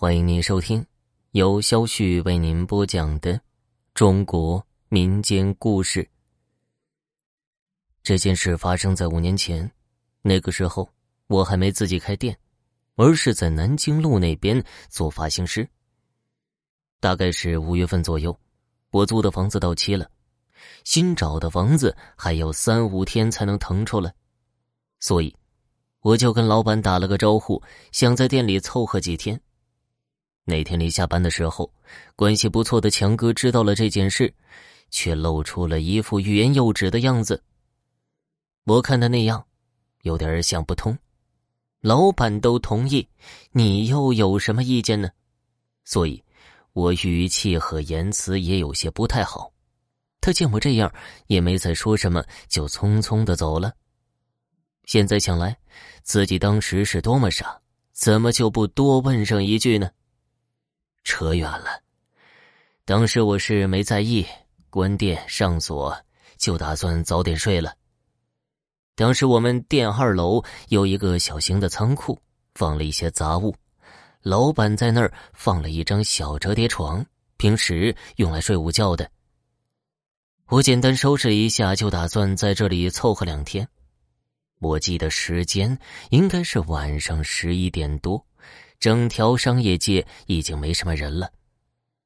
欢迎您收听由肖旭为您播讲的中国民间故事。这件事发生在五年前，那个时候我还没自己开店，而是在南京路那边做发型师。大概是五月份左右，我租的房子到期了，新找的房子还有三五天才能腾出来，所以我就跟老板打了个招呼，想在店里凑合几天。那天临下班的时候，关系不错的强哥知道了这件事，却露出了一副欲言又止的样子。我看他那样，有点想不通。老板都同意，你又有什么意见呢？所以，我语气和言辞也有些不太好。他见我这样，也没再说什么，就匆匆的走了。现在想来，自己当时是多么傻，怎么就不多问上一句呢？扯远了，当时我是没在意，关店上锁，就打算早点睡了。当时我们店二楼有一个小型的仓库，放了一些杂物，老板在那儿放了一张小折叠床，平时用来睡午觉的。我简单收拾一下，就打算在这里凑合两天。我记得时间应该是晚上十一点多。整条商业街已经没什么人了，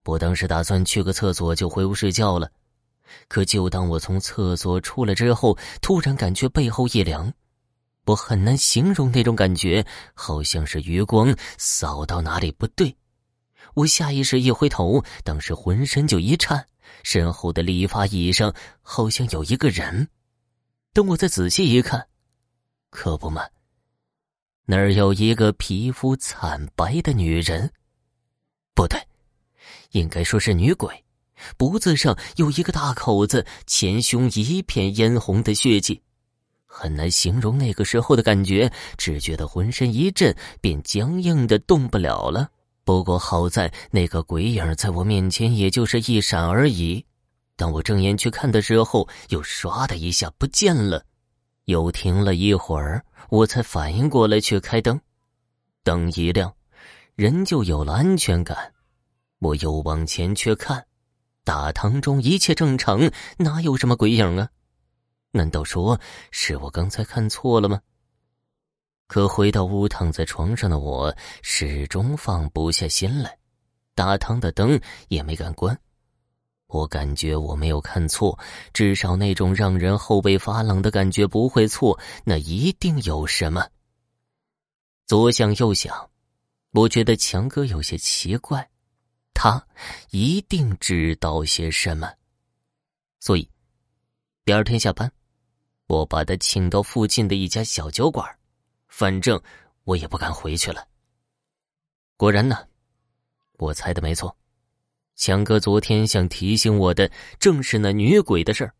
我当时打算去个厕所就回屋睡觉了，可就当我从厕所出来之后，突然感觉背后一凉，我很难形容那种感觉，好像是余光扫到哪里不对，我下意识一回头，当时浑身就一颤，身后的理发椅上好像有一个人，等我再仔细一看，可不嘛。那儿有一个皮肤惨白的女人，不对，应该说是女鬼，脖子上有一个大口子，前胸一片嫣红的血迹，很难形容那个时候的感觉，只觉得浑身一震，便僵硬的动不了了。不过好在那个鬼影在我面前也就是一闪而已，当我睁眼去看的时候，又唰的一下不见了。又停了一会儿，我才反应过来去开灯，灯一亮，人就有了安全感。我又往前去看，大堂中一切正常，哪有什么鬼影啊？难道说是我刚才看错了吗？可回到屋躺在床上的我，始终放不下心来，大堂的灯也没敢关。我感觉我没有看错，至少那种让人后背发冷的感觉不会错，那一定有什么。左想右想，我觉得强哥有些奇怪，他一定知道些什么。所以，第二天下班，我把他请到附近的一家小酒馆，反正我也不敢回去了。果然呢，我猜的没错。强哥昨天想提醒我的正是那女鬼的事儿。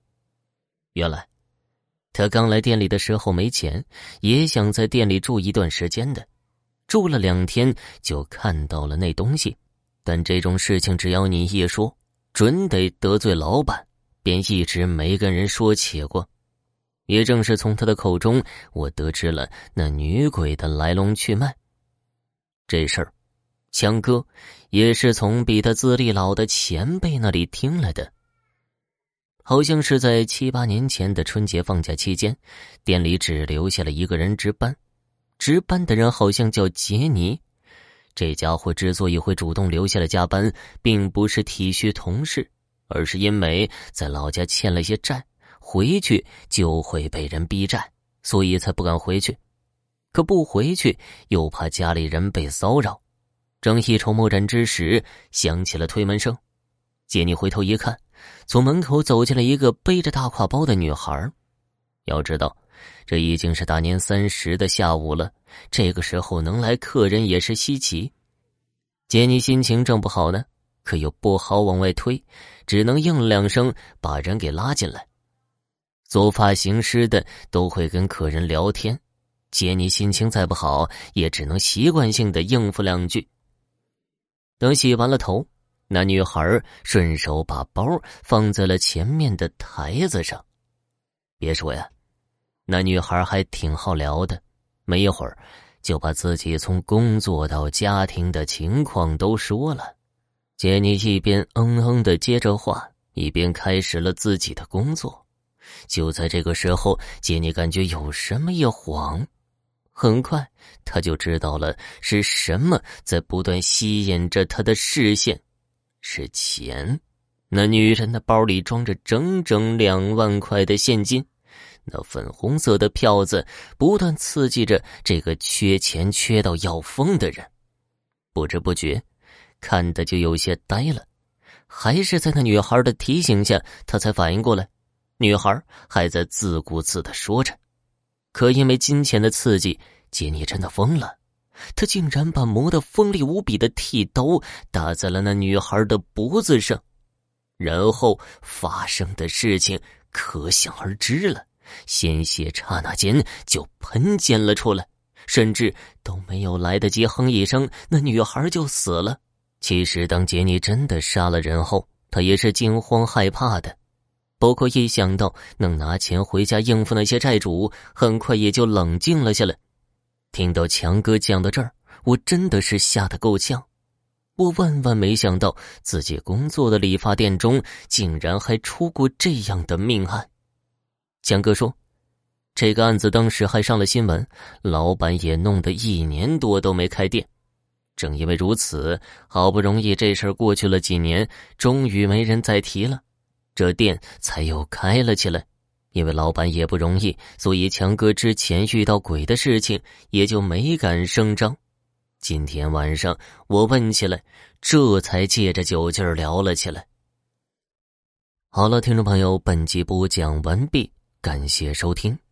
原来，他刚来店里的时候没钱，也想在店里住一段时间的。住了两天，就看到了那东西。但这种事情只要你一说，准得得罪老板，便一直没跟人说起过。也正是从他的口中，我得知了那女鬼的来龙去脉。这事儿。强哥也是从比他资历老的前辈那里听来的。好像是在七八年前的春节放假期间，店里只留下了一个人值班，值班的人好像叫杰尼。这家伙之所以会主动留下来加班，并不是体恤同事，而是因为在老家欠了些债，回去就会被人逼债，所以才不敢回去。可不回去，又怕家里人被骚扰。正一筹莫展之时，响起了推门声。杰尼回头一看，从门口走进了一个背着大挎包的女孩。要知道，这已经是大年三十的下午了，这个时候能来客人也是稀奇。杰尼心情正不好呢，可又不好往外推，只能应了两声，把人给拉进来。做发型师的都会跟客人聊天，杰尼心情再不好，也只能习惯性的应付两句。等洗完了头，那女孩顺手把包放在了前面的台子上。别说呀，那女孩还挺好聊的。没一会儿，就把自己从工作到家庭的情况都说了。杰尼一边嗯嗯的接着话，一边开始了自己的工作。就在这个时候，杰尼感觉有什么一晃，很快他就知道了是什么在不断吸引着他的视线，是钱。那女人的包里装着整整两万块的现金。那粉红色的票子不断刺激着这个缺钱缺到要疯的人，不知不觉，看的就有些呆了。还是在那女孩的提醒下，他才反应过来，女孩还在自顾自的说着。可因为金钱的刺激，杰尼真的疯了，他竟然把磨得锋利无比的剃刀打在了那女孩的脖子上，然后发生的事情可想而知了。鲜血刹那间就喷溅了出来，甚至都没有来得及哼一声，那女孩就死了。其实，当杰尼真的杀了人后，他也是惊慌害怕的，包括一想到能拿钱回家应付那些债主，很快也就冷静了下来。听到强哥讲到这儿，我真的是吓得够呛。我万万没想到，自己工作的理发店中竟然还出过这样的命案。强哥说：“这个案子当时还上了新闻，老板也弄得一年多都没开店。正因为如此，好不容易这事儿过去了几年，终于没人再提了，这店才又开了起来。因为老板也不容易，所以强哥之前遇到鬼的事情也就没敢声张。今天晚上我问起来，这才借着酒劲聊了起来。好了，听众朋友，本集播讲完毕。”感谢收听。